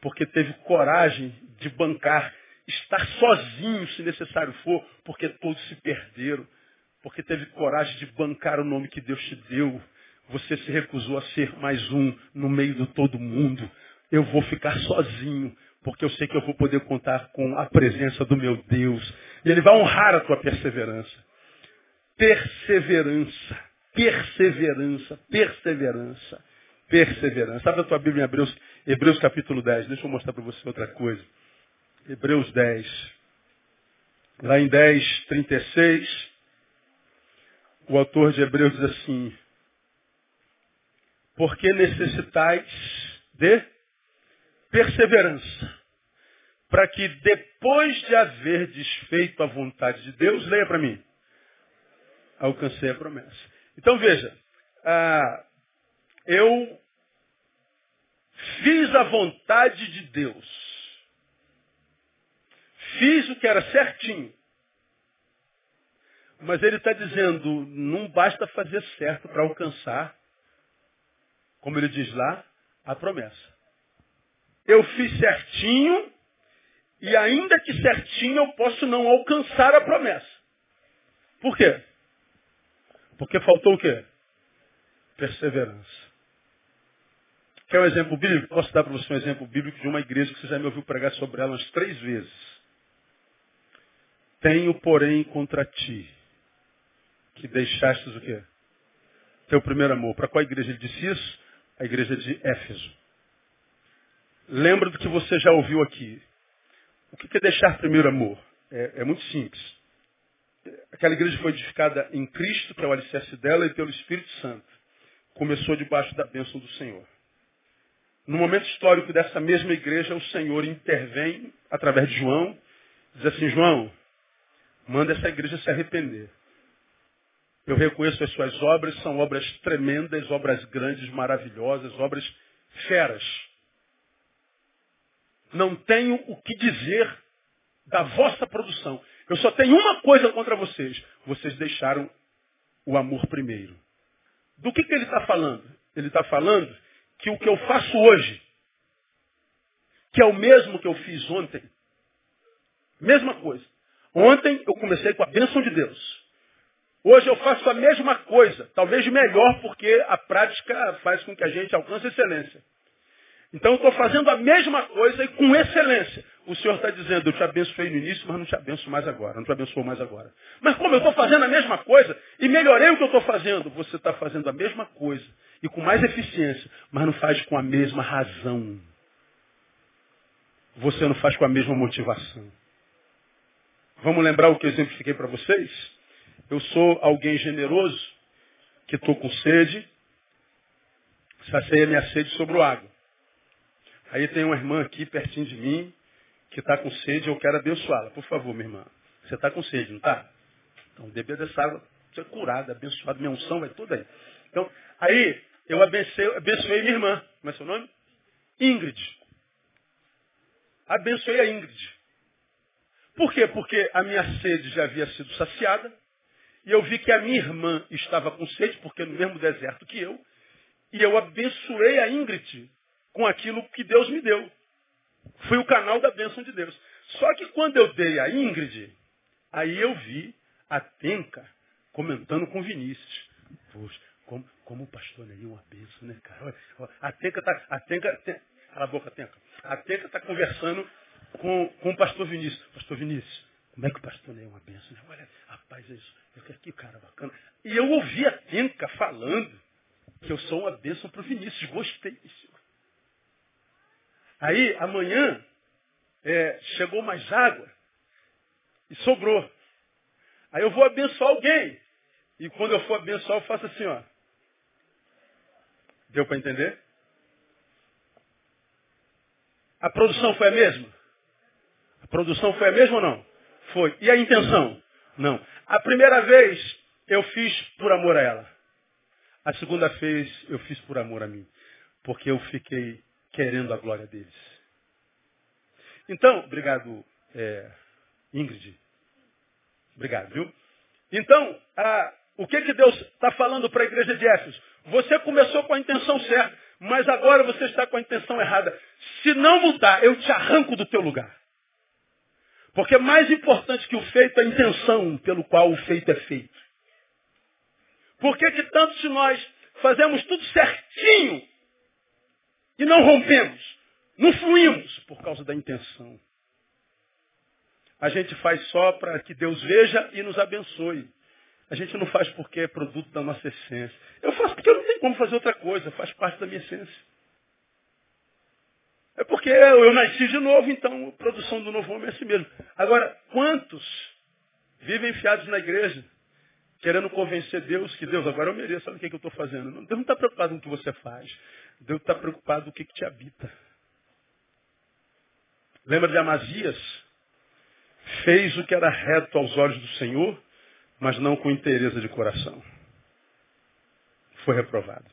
Porque teve coragem de bancar estar sozinho, se necessário for, porque todos se perderam, porque teve coragem de bancar o nome que Deus te deu. Você se recusou a ser mais um no meio de todo mundo. Eu vou ficar sozinho, porque eu sei que eu vou poder contar com a presença do meu Deus. E Ele vai honrar a tua perseverança. Perseverança, perseverança, perseverança, perseverança. Abre a tua Bíblia em Hebreus, Hebreus capítulo 10. Deixa eu mostrar para você outra coisa. Hebreus 10. Lá em 10, 36, o autor de Hebreus diz assim, porque necessitais de perseverança, para que depois de haver desfeito a vontade de Deus, leia para mim, alcancei a promessa. Então veja, ah, eu fiz a vontade de Deus. Fiz o que era certinho. Mas ele está dizendo, não basta fazer certo para alcançar, como ele diz lá, a promessa. Eu fiz certinho, e ainda que certinho eu posso não alcançar a promessa. Por quê? Porque faltou o quê? Perseverança. Quer um exemplo bíblico? Posso dar para você um exemplo bíblico de uma igreja que você já me ouviu pregar sobre ela umas três vezes. Tenho, porém, contra ti que deixastes o quê? Teu primeiro amor. Para qual igreja ele disse isso? A igreja de Éfeso. Lembra do que você já ouviu aqui. O que é deixar primeiro amor? É, é muito simples. Aquela igreja foi edificada em Cristo, que é o alicerce dela, e pelo Espírito Santo. Começou debaixo da bênção do Senhor. No momento histórico dessa mesma igreja, o Senhor intervém através de João, diz assim, João, Manda essa igreja se arrepender. Eu reconheço as suas obras, são obras tremendas, obras grandes, maravilhosas, obras feras. Não tenho o que dizer da vossa produção. Eu só tenho uma coisa contra vocês. Vocês deixaram o amor primeiro. Do que, que ele está falando? Ele está falando que o que eu faço hoje, que é o mesmo que eu fiz ontem, mesma coisa. Ontem eu comecei com a bênção de Deus. Hoje eu faço a mesma coisa, talvez melhor, porque a prática faz com que a gente alcance excelência. Então eu estou fazendo a mesma coisa e com excelência. O Senhor está dizendo, eu te abençoei no início, mas não te abençoo mais agora, não te abençoo mais agora. Mas como eu estou fazendo a mesma coisa e melhorei o que eu estou fazendo, você está fazendo a mesma coisa e com mais eficiência, mas não faz com a mesma razão. Você não faz com a mesma motivação. Vamos lembrar o que eu exemplifiquei para vocês? Eu sou alguém generoso, que estou com sede. Saciei a minha sede sobre água. Aí tem uma irmã aqui pertinho de mim que está com sede, eu quero abençoá-la. Por favor, minha irmã. Você está com sede, não está? Então, beber dessa água, você é curado, abençoado, minha unção vai tudo aí. Então, aí, eu abençoei, abençoei minha irmã. Como é seu nome? Ingrid. Abençoei a Ingrid. Por quê? Porque a minha sede já havia sido saciada. E eu vi que a minha irmã estava com sede, porque no mesmo deserto que eu. E eu abençoei a Ingrid com aquilo que Deus me deu. Fui o canal da bênção de Deus. Só que quando eu dei a Ingrid, aí eu vi a Tenca comentando com Vinícius. Poxa, como, como o pastor Neil é uma bênção, né, cara? A Tenca tá. A cala a boca, Tenca. A está conversando com, com o pastor Vinícius. Pastor Vinícius, como é que o pastor Neil é uma bênção? Né? Olha, rapaz, é isso. Que cara bacana. E eu ouvi a Tenca falando que eu sou uma bênção para o Vinícius. Gostei disso. Aí, amanhã, é, chegou mais água e sobrou. Aí eu vou abençoar alguém. E quando eu for abençoar, eu faço assim, ó. Deu para entender? A produção foi a mesma? A produção foi a mesma ou não? Foi. E a intenção? Não. A primeira vez eu fiz por amor a ela. A segunda vez eu fiz por amor a mim. Porque eu fiquei querendo a glória deles. Então, obrigado, é, Ingrid. Obrigado, viu? Então, a, o que, que Deus está falando para a igreja de Éfeso? Você começou com a intenção certa, mas agora você está com a intenção errada. Se não mudar, eu te arranco do teu lugar. Porque é mais importante que o feito é a intenção pelo qual o feito é feito. Por que, que tanto se nós fazemos tudo certinho e não rompemos, não fluímos por causa da intenção? A gente faz só para que Deus veja e nos abençoe. A gente não faz porque é produto da nossa essência. Eu faço porque eu não tenho como fazer outra coisa, faz parte da minha essência. É porque eu nasci de novo, então a produção do novo homem é assim mesmo. Agora, quantos vivem enfiados na igreja, querendo convencer Deus que Deus, agora eu mereço, sabe o que, é que eu estou fazendo? Deus não está preocupado com o que você faz. Deus está preocupado com o que, que te habita. Lembra de Amazias? Fez o que era reto aos olhos do Senhor, mas não com interesse de coração. Foi reprovado.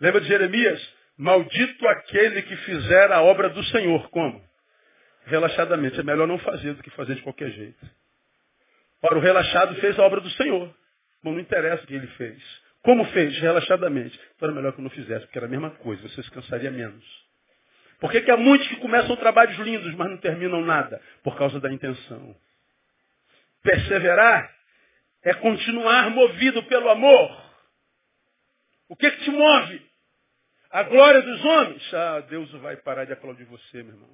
Lembra de Jeremias? Maldito aquele que fizer a obra do Senhor. Como? Relaxadamente. É melhor não fazer do que fazer de qualquer jeito. Ora, o relaxado fez a obra do Senhor. Bom, não interessa o que ele fez. Como fez? Relaxadamente. Então era melhor que eu não fizesse, porque era a mesma coisa. Você se cansaria menos. Por que, que há muitos que começam trabalhos lindos, mas não terminam nada? Por causa da intenção. Perseverar é continuar movido pelo amor. O que, que te move? A glória dos homens. Ah, Deus vai parar de aplaudir você, meu irmão.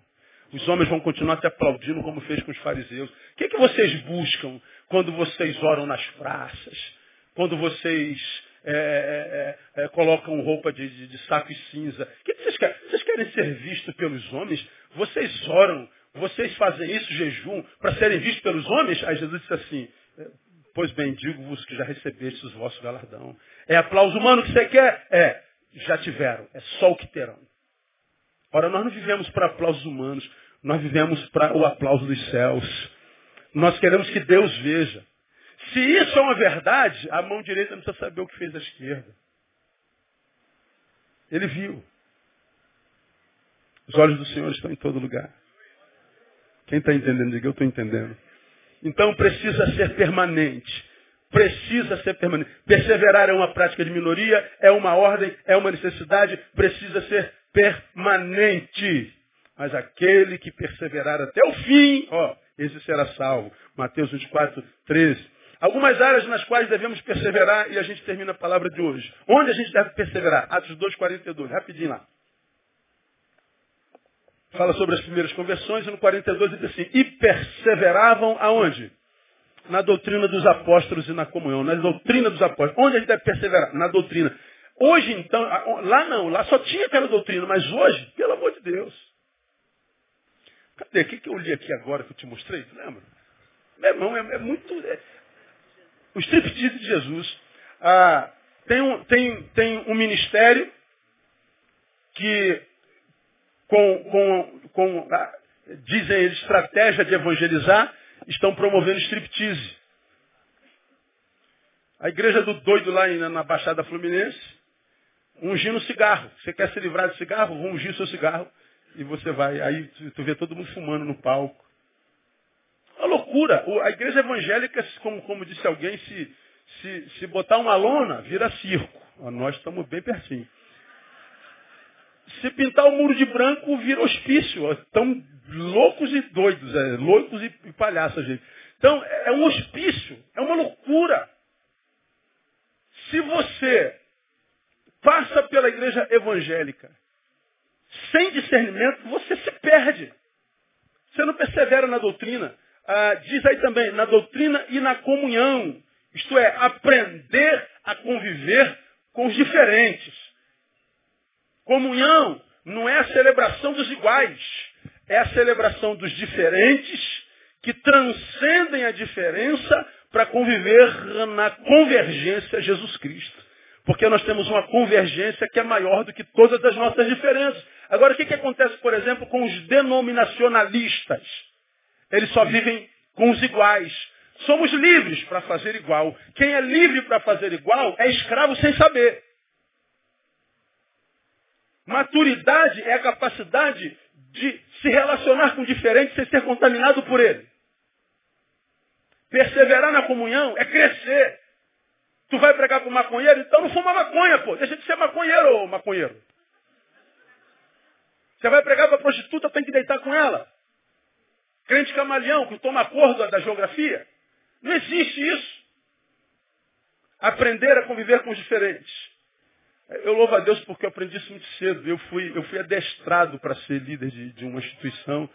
Os homens vão continuar te aplaudindo como fez com os fariseus. O que, que vocês buscam quando vocês oram nas praças? Quando vocês é, é, é, é colocam roupa de, de, de, saco e cinza? O que, que vocês querem? Vocês querem ser vistos pelos homens? Vocês oram, vocês fazem isso, jejum, para serem vistos pelos homens? Aí Jesus disse assim, é, pois bem, digo-vos que já recebestes o vosso galardão. É aplauso humano que você quer? É já tiveram, é só o que terão. Ora, nós não vivemos para aplausos humanos, nós vivemos para o aplauso dos céus. Nós queremos que Deus veja. Se isso é uma verdade, a mão direita não precisa saber o que fez a esquerda. Ele viu. Os olhos do Senhor estão em todo lugar. Quem está entendendo? Diga, eu estou entendendo. Então precisa ser permanente precisa ser permanente. Perseverar é uma prática de minoria, é uma ordem, é uma necessidade, precisa ser permanente. Mas aquele que perseverar até o fim, ó, esse será salvo. Mateus 24, 13. Algumas áreas nas quais devemos perseverar e a gente termina a palavra de hoje. Onde a gente deve perseverar? Atos 2, 42. Rapidinho lá. Fala sobre as primeiras conversões e no 42 diz assim, e perseveravam aonde? na doutrina dos apóstolos e na comunhão, na doutrina dos apóstolos. Onde a gente deve perseverar? Na doutrina. Hoje, então, lá não, lá só tinha aquela doutrina, mas hoje, pelo amor de Deus. Cadê? O que, eu li aqui agora que eu te mostrei? Lembra? Meu irmão, é, é muito. É, o striptease de Jesus. Ah, tem um, tem, tem um ministério que, com, com, com a, dizem eles, estratégia de evangelizar, estão promovendo striptease. A igreja do doido lá na Baixada Fluminense, ungindo cigarro. Você quer se livrar de cigarro? Vou ungir seu cigarro. E você vai. Aí tu vê todo mundo fumando no palco. Uma loucura. A igreja evangélica, como, como disse alguém, se, se, se botar uma lona, vira circo. Nós estamos bem pertinho. Se pintar o muro de branco, vira hospício. Estão loucos e doidos, é, loucos e, palhaços, gente. Então, é, é um hospício, é uma loucura. Se você passa pela igreja evangélica sem discernimento, você se perde. Você não persevera na doutrina. Ah, diz aí também, na doutrina e na comunhão. Isto é, aprender a conviver com os diferentes. Comunhão não é a celebração dos iguais, é a celebração dos diferentes que transcendem a diferença para conviver na convergência Jesus Cristo. Porque nós temos uma convergência que é maior do que todas as nossas diferenças. Agora, o que, que acontece, por exemplo, com os denominacionalistas? Eles só vivem com os iguais. Somos livres para fazer igual. Quem é livre para fazer igual é escravo sem saber. Maturidade é a capacidade de se relacionar com o diferente sem ser contaminado por ele. Perseverar na comunhão é crescer. Tu vai pregar para o maconheiro? Então não fuma maconha, pô. Deixa de ser maconheiro, ô maconheiro. Você vai pregar para prostituta, tem que deitar com ela. Crente camaleão, que toma acordo da geografia. Não existe isso. Aprender a conviver com os diferentes. Eu louvo a Deus porque eu aprendi isso muito cedo. Eu fui, eu fui adestrado para ser líder de, de uma instituição.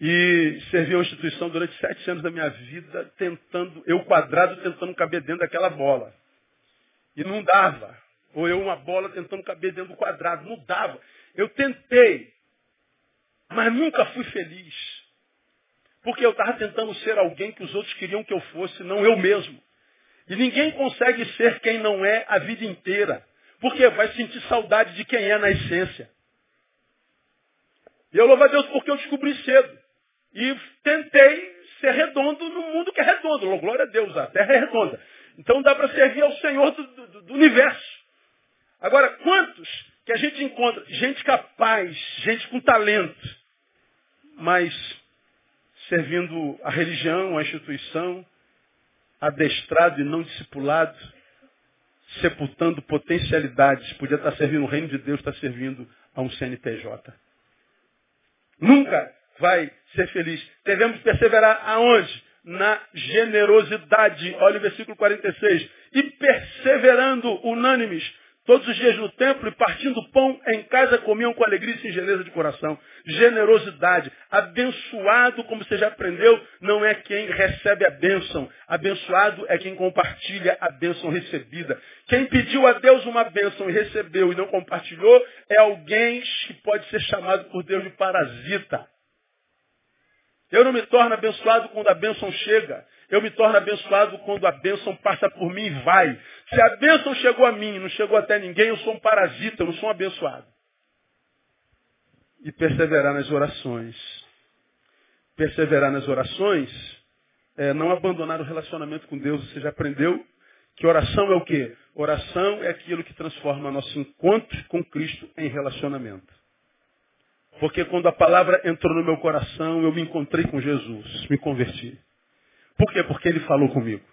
E servi a instituição durante sete anos da minha vida, tentando, eu quadrado tentando caber dentro daquela bola. E não dava. Ou eu uma bola tentando caber dentro do quadrado. Não dava. Eu tentei, mas nunca fui feliz. Porque eu estava tentando ser alguém que os outros queriam que eu fosse, não eu mesmo. E ninguém consegue ser quem não é a vida inteira. Porque vai sentir saudade de quem é na essência. E eu louvo a Deus porque eu descobri cedo. E tentei ser redondo no mundo que é redondo. Glória a Deus, a terra é redonda. Então dá para servir ao Senhor do, do, do universo. Agora, quantos que a gente encontra? Gente capaz, gente com talento, mas servindo a religião, a instituição, adestrado e não discipulado, sepultando potencialidades. Podia estar servindo o reino de Deus, está servindo a um CNPJ. Nunca vai ser feliz. Devemos perseverar aonde? Na generosidade. Olha o versículo 46. E perseverando unânimes Todos os dias no templo e partindo pão em casa comiam com alegria e singeleza de coração. Generosidade. Abençoado, como você já aprendeu, não é quem recebe a bênção. Abençoado é quem compartilha a bênção recebida. Quem pediu a Deus uma bênção e recebeu e não compartilhou é alguém que pode ser chamado por Deus de parasita. Eu não me torno abençoado quando a bênção chega. Eu me torno abençoado quando a bênção passa por mim e vai. Se a bênção chegou a mim e não chegou até ninguém, eu sou um parasita, eu não sou um abençoado. E perseverar nas orações. Perseverar nas orações é não abandonar o relacionamento com Deus. Você já aprendeu que oração é o quê? Oração é aquilo que transforma nosso encontro com Cristo em relacionamento. Porque quando a palavra entrou no meu coração, eu me encontrei com Jesus, me converti. Por quê? Porque ele falou comigo.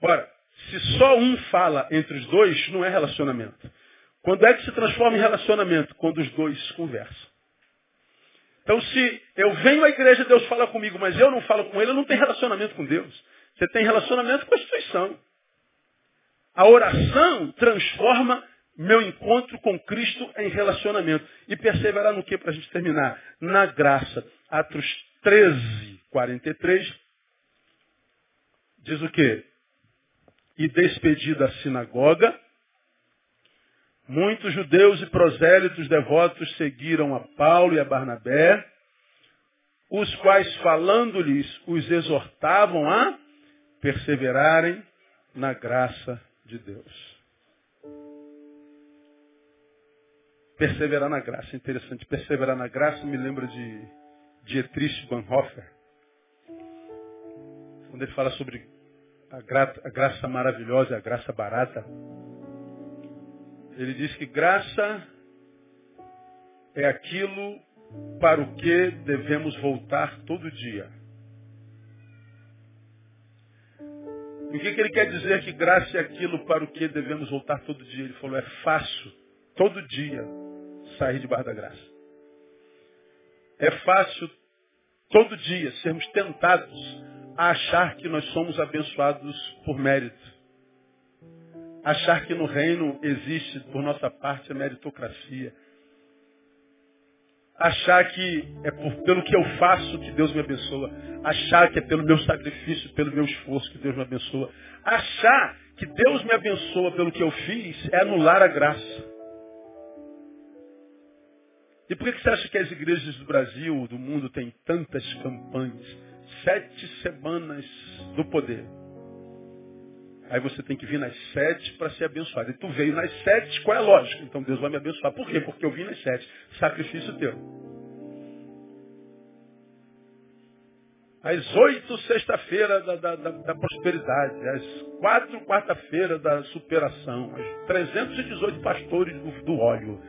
Ora, se só um fala entre os dois, não é relacionamento. Quando é que se transforma em relacionamento? Quando os dois conversam. Então, se eu venho à igreja, Deus fala comigo, mas eu não falo com ele, eu não tenho relacionamento com Deus. Você tem relacionamento com a instituição. A oração transforma meu encontro com Cristo em relacionamento. E perseverar no que para a gente terminar? Na graça. Atos 13, 43 Diz o quê? E despedida a sinagoga, muitos judeus e prosélitos devotos seguiram a Paulo e a Barnabé, os quais, falando-lhes, os exortavam a perseverarem na graça de Deus. Perseverar na graça. Interessante. Perseverar na graça me lembra de Dietrich Bonhoeffer. Quando ele fala sobre a, gra a graça maravilhosa a graça barata. Ele diz que graça é aquilo para o que devemos voltar todo dia. E o que, que ele quer dizer que graça é aquilo para o que devemos voltar todo dia? Ele falou, é fácil, todo dia, sair debaixo da graça. É fácil, todo dia, sermos tentados a achar que nós somos abençoados por mérito. Achar que no reino existe, por nossa parte, a meritocracia achar que é por, pelo que eu faço que Deus me abençoa, achar que é pelo meu sacrifício, pelo meu esforço que Deus me abençoa, achar que Deus me abençoa pelo que eu fiz é anular a graça. E por que você acha que as igrejas do Brasil, do mundo, têm tantas campanhas? Sete semanas do poder. Aí você tem que vir nas sete para ser abençoado. E tu veio nas sete, qual é a lógica? Então Deus vai me abençoar. Por quê? Porque eu vim nas sete. Sacrifício teu. Às oito, sexta-feira da, da, da, da, prosperidade. Às quatro, quarta-feira da superação. Às 318 pastores do, do óleo.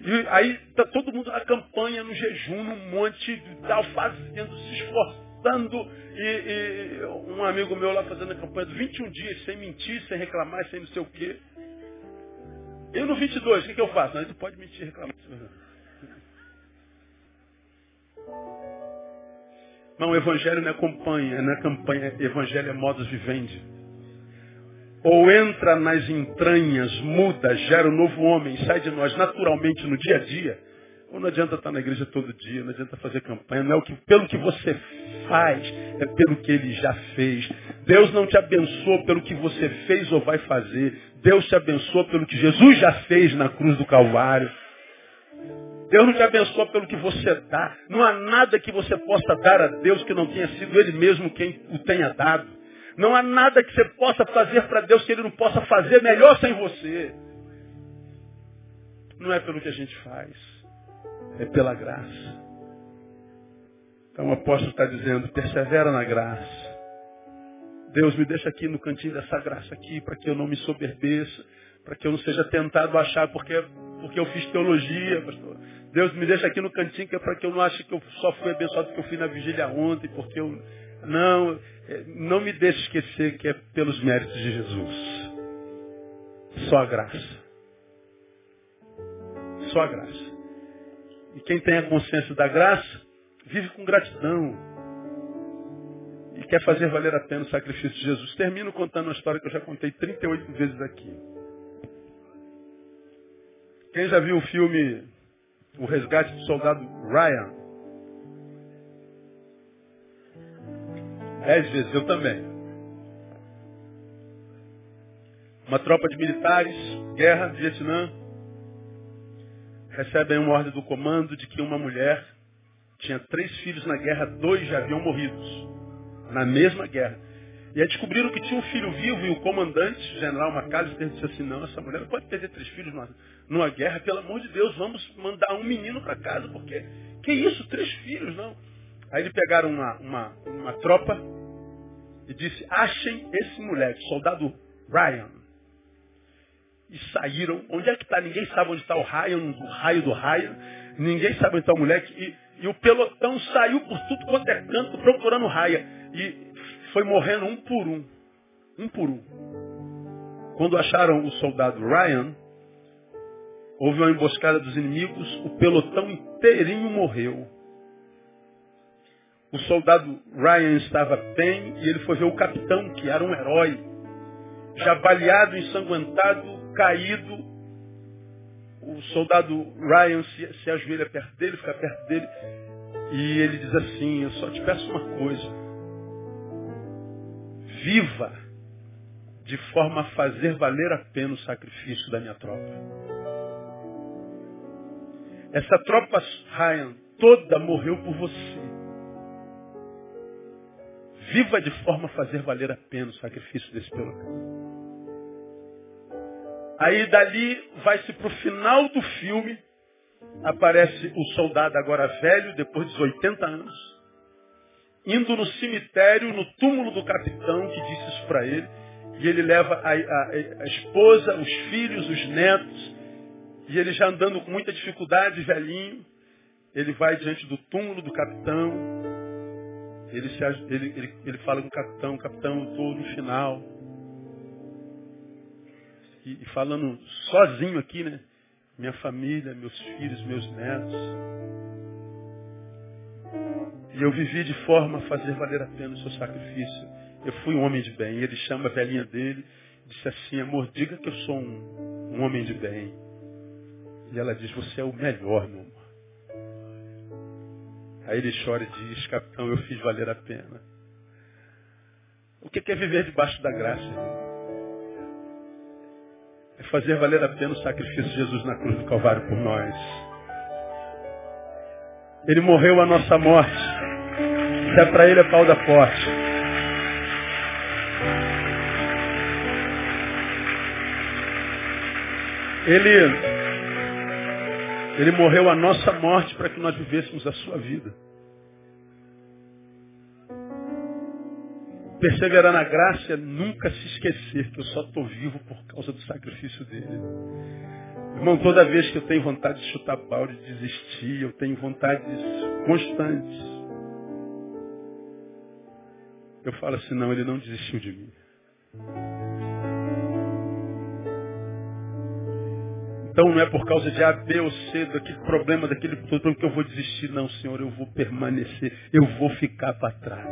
E aí está todo mundo na campanha, no jejum, num monte, tal, fazendo, se esforçando e, e, um amigo meu lá fazendo a campanha de 21 dias, sem mentir, sem reclamar, sem não sei o quê. Eu no 22, o que, que eu faço? Não, ele pode mentir, reclamar. Não, o evangelho não é campanha, não é campanha, evangelho é modus vivendi. Ou entra nas entranhas, muda, gera um novo homem, sai de nós naturalmente no dia a dia, ou não adianta estar na igreja todo dia, não adianta fazer campanha, não é o que, pelo que você faz, é pelo que ele já fez. Deus não te abençoa pelo que você fez ou vai fazer. Deus te abençoa pelo que Jesus já fez na cruz do Calvário. Deus não te abençoa pelo que você dá. Não há nada que você possa dar a Deus que não tenha sido Ele mesmo quem o tenha dado. Não há nada que você possa fazer para Deus que Ele não possa fazer melhor sem você. Não é pelo que a gente faz é pela graça. Então o apóstolo está dizendo, persevera na graça. Deus me deixa aqui no cantinho dessa graça aqui, para que eu não me soberbeça, para que eu não seja tentado a achar porque, porque eu fiz teologia, pastor. Deus me deixa aqui no cantinho que é para que eu não ache que eu só fui abençoado porque eu fui na vigília ontem, porque eu. Não, é, não me deixe esquecer que é pelos méritos de Jesus. Só a graça. Só a graça. E quem tem a consciência da graça, vive com gratidão. E quer fazer valer a pena o sacrifício de Jesus. Termino contando uma história que eu já contei 38 vezes aqui. Quem já viu o filme O Resgate do Soldado Ryan? Dez vezes, eu também. Uma tropa de militares, guerra, Vietnã, recebem uma ordem do comando de que uma mulher tinha três filhos na guerra, dois já haviam morrido. Na mesma guerra. E aí descobriram que tinha um filho vivo e o comandante, o general Macalister, disse assim, não, essa mulher não pode perder três filhos numa, numa guerra, pelo amor de Deus, vamos mandar um menino para casa, porque que isso, três filhos, não. Aí eles pegaram uma, uma, uma tropa e disse, achem esse moleque, soldado Ryan e saíram. Onde é que está? Ninguém sabe onde está o raio, o raio do raio. Ninguém sabe onde está o moleque. E, e, o pelotão saiu por tudo quanto é canto procurando o raia. E foi morrendo um por um. Um por um. Quando acharam o soldado Ryan, houve uma emboscada dos inimigos, o pelotão inteirinho morreu. O soldado Ryan estava bem e ele foi ver o capitão, que era um herói, já baleado, ensanguentado, caído, o soldado Ryan se, se ajoelha perto dele, fica perto dele, e ele diz assim, eu só te peço uma coisa. Viva de forma a fazer valer a pena o sacrifício da minha tropa. Essa tropa Ryan toda morreu por você. Viva de forma a fazer valer a pena o sacrifício desse pelotão. Aí dali vai-se para o final do filme, aparece o soldado agora velho, depois dos 80 anos, indo no cemitério, no túmulo do capitão que disse isso para ele, e ele leva a, a, a, esposa, os filhos, os netos, e ele já andando com muita dificuldade, velhinho, ele vai diante do túmulo do capitão, ele, se, ele, ele, ele fala com o capitão, capitão, eu estou no final, e, falando sozinho aqui, né? Minha família, meus filhos, meus netos. E eu vivi de forma a fazer valer a pena o seu sacrifício. Eu fui um homem de bem. Ele chama a velhinha dele, disse assim, amor, diga que eu sou um, um homem de bem. E ela diz, você é o melhor, meu amor. Aí ele chora e diz, capitão, eu fiz valer a pena. O que é viver debaixo da graça? é fazer valer a pena o sacrifício de Jesus na cruz do Calvário por nós. Ele morreu a nossa morte. Se é para ele, é pau da porte. Ele, ele morreu a nossa morte para que nós vivêssemos a sua vida. Perseverar na graça é nunca se esquecer que eu só estou vivo por causa do sacrifício dele. Irmão, toda vez que eu tenho vontade de chutar pau, de desistir, eu tenho vontades constantes. Eu falo assim, não, ele não desistiu de mim. Então não é por causa de A, B ou C, daquele problema, daquele problema que eu vou desistir. Não, Senhor, eu vou permanecer. Eu vou ficar para trás.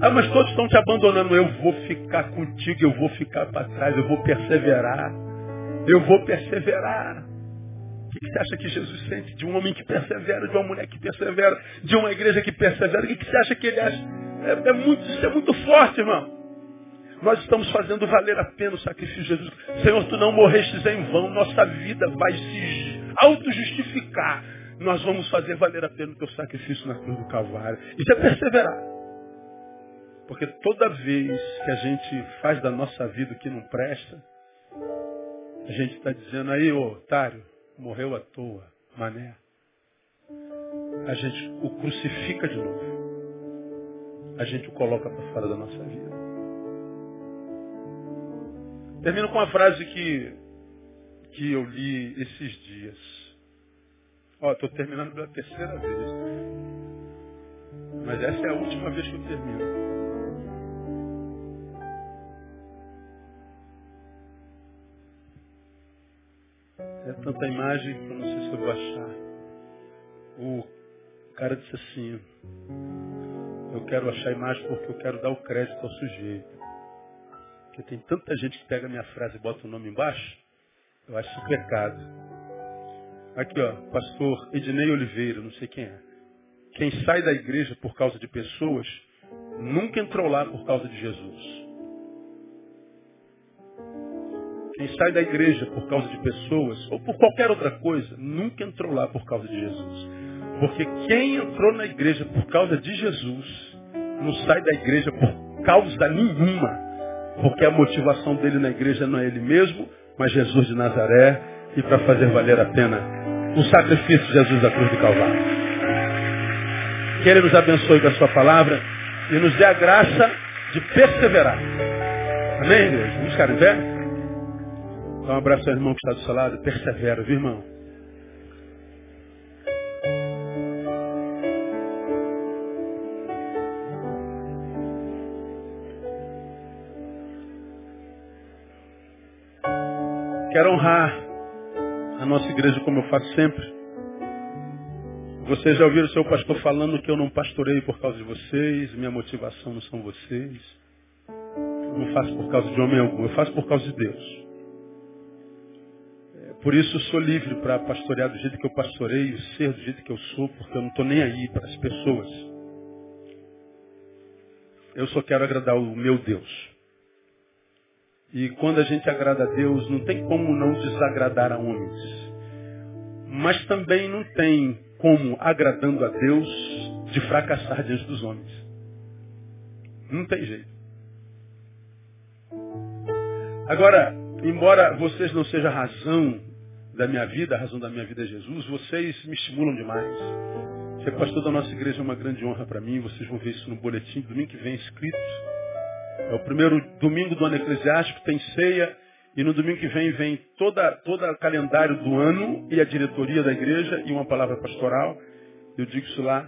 Ah, mas todos estão te abandonando. Eu vou ficar contigo, eu vou ficar para trás, eu vou perseverar. Eu vou perseverar. O que você acha que Jesus sente de um homem que persevera, de uma mulher que persevera, de uma igreja que persevera? O que você acha que ele acha? É, é muito, isso é muito forte, irmão. Nós estamos fazendo valer a pena o sacrifício de Jesus. Senhor, tu não morrestes em vão. Nossa vida vai se auto-justificar. Nós vamos fazer valer a pena o teu sacrifício na cruz do Calvário. Isso é perseverar. Porque toda vez que a gente faz da nossa vida o que não presta, a gente está dizendo aí, ô otário, morreu à toa, mané. A gente o crucifica de novo. A gente o coloca para fora da nossa vida. Termino com uma frase que, que eu li esses dias. Ó, estou terminando pela terceira vez. Mas essa é a última vez que eu termino. É tanta imagem que eu não sei se eu vou achar. O cara disse assim, eu quero achar a imagem porque eu quero dar o crédito ao sujeito. Porque tem tanta gente que pega a minha frase e bota o nome embaixo, eu acho isso pecado. Aqui, ó, pastor Ednei Oliveira, não sei quem é. Quem sai da igreja por causa de pessoas, nunca entrou lá por causa de Jesus. Quem sai da igreja por causa de pessoas, ou por qualquer outra coisa, nunca entrou lá por causa de Jesus. Porque quem entrou na igreja por causa de Jesus, não sai da igreja por causa nenhuma. Porque a motivação dele na igreja não é ele mesmo, mas Jesus de Nazaré, e para fazer valer a pena o sacrifício de Jesus da cruz de Calvário. Que Ele nos abençoe com a sua palavra e nos dê a graça de perseverar. Amém, igreja? Vamos ficar em pé? Dá um abraço ao irmão que está do seu lado. Persevera, viu, irmão? Igreja como eu faço sempre. Vocês já ouviram o seu pastor falando que eu não pastorei por causa de vocês, minha motivação não são vocês. Eu não faço por causa de homem algum, eu faço por causa de Deus. Por isso eu sou livre para pastorear do jeito que eu pastoreio, ser do jeito que eu sou, porque eu não estou nem aí para as pessoas. Eu só quero agradar o meu Deus. E quando a gente agrada a Deus, não tem como não desagradar a homens. Mas também não tem como, agradando a Deus, de fracassar diante dos homens. Não tem jeito. Agora, embora vocês não sejam a razão da minha vida, a razão da minha vida é Jesus, vocês me estimulam demais. Ser pastor da nossa igreja é uma grande honra para mim, vocês vão ver isso no boletim, domingo que vem escrito. É o primeiro domingo do ano eclesiástico, tem ceia, e no domingo que vem vem toda, todo o calendário do ano e a diretoria da igreja e uma palavra pastoral. Eu digo isso lá.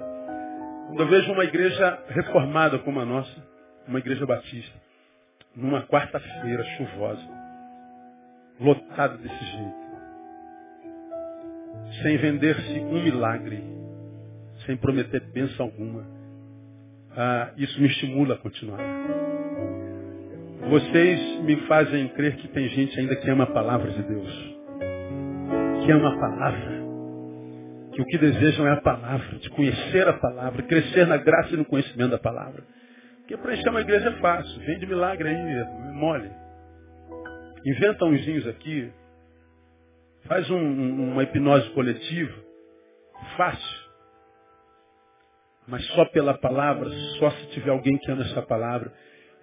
Quando eu vejo uma igreja reformada como a nossa, uma igreja batista, numa quarta-feira chuvosa, lotada desse jeito, sem vender-se um milagre, sem prometer bênção alguma, ah, isso me estimula a continuar. Vocês me fazem crer que tem gente ainda que ama a palavra de Deus. Que ama a palavra. Que o que desejam é a palavra, de conhecer a palavra, crescer na graça e no conhecimento da palavra. Porque para encher uma igreja é fácil. Vem de milagre aí, mole. Inventa unzinhos aqui. Faz um, uma hipnose coletiva. Fácil. Mas só pela palavra, só se tiver alguém que ama essa palavra.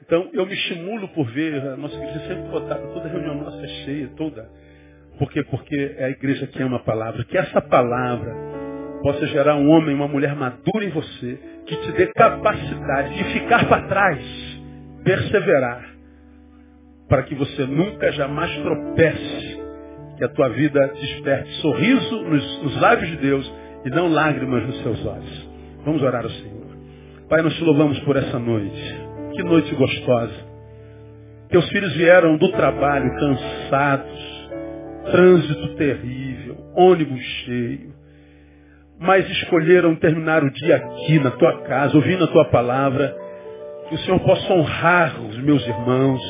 Então eu me estimulo por ver, a nossa igreja sempre botada, toda reunião nossa é cheia, toda. Por quê? Porque é a igreja que ama a palavra. Que essa palavra possa gerar um homem, uma mulher madura em você, que te dê capacidade de ficar para trás, perseverar, para que você nunca jamais tropece, que a tua vida desperte sorriso nos, nos lábios de Deus e não lágrimas nos seus olhos. Vamos orar ao Senhor. Pai, nós te louvamos por essa noite. Que noite gostosa. Teus filhos vieram do trabalho cansados, trânsito terrível, ônibus cheio, mas escolheram terminar o dia aqui na tua casa, ouvindo a tua palavra. Que o Senhor possa honrar os meus irmãos,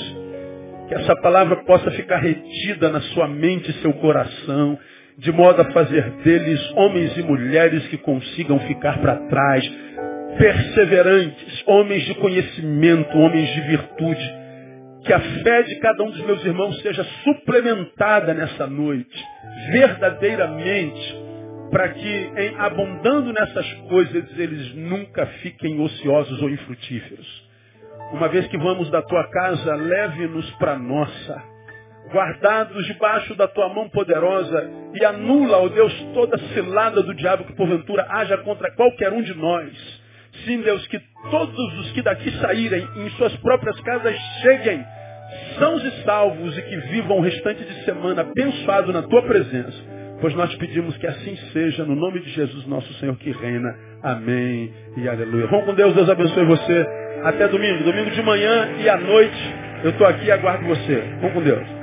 que essa palavra possa ficar retida na sua mente e seu coração, de modo a fazer deles homens e mulheres que consigam ficar para trás, perseverantes, homens de conhecimento, homens de virtude. Que a fé de cada um dos meus irmãos seja suplementada nessa noite, verdadeiramente, para que, em abundando nessas coisas, eles nunca fiquem ociosos ou infrutíferos. Uma vez que vamos da tua casa, leve-nos para nossa, guardados debaixo da tua mão poderosa, e anula, ó Deus, toda cilada do diabo que porventura haja contra qualquer um de nós Sim, Deus, que todos os que daqui saírem em suas próprias casas cheguem sãos e salvos e que vivam o restante de semana abençoado na tua presença. Pois nós pedimos que assim seja, no nome de Jesus, nosso Senhor que reina. Amém e aleluia. Vamos com Deus, Deus abençoe você. Até domingo. Domingo de manhã e à noite eu estou aqui e aguardo você. Vamos com Deus.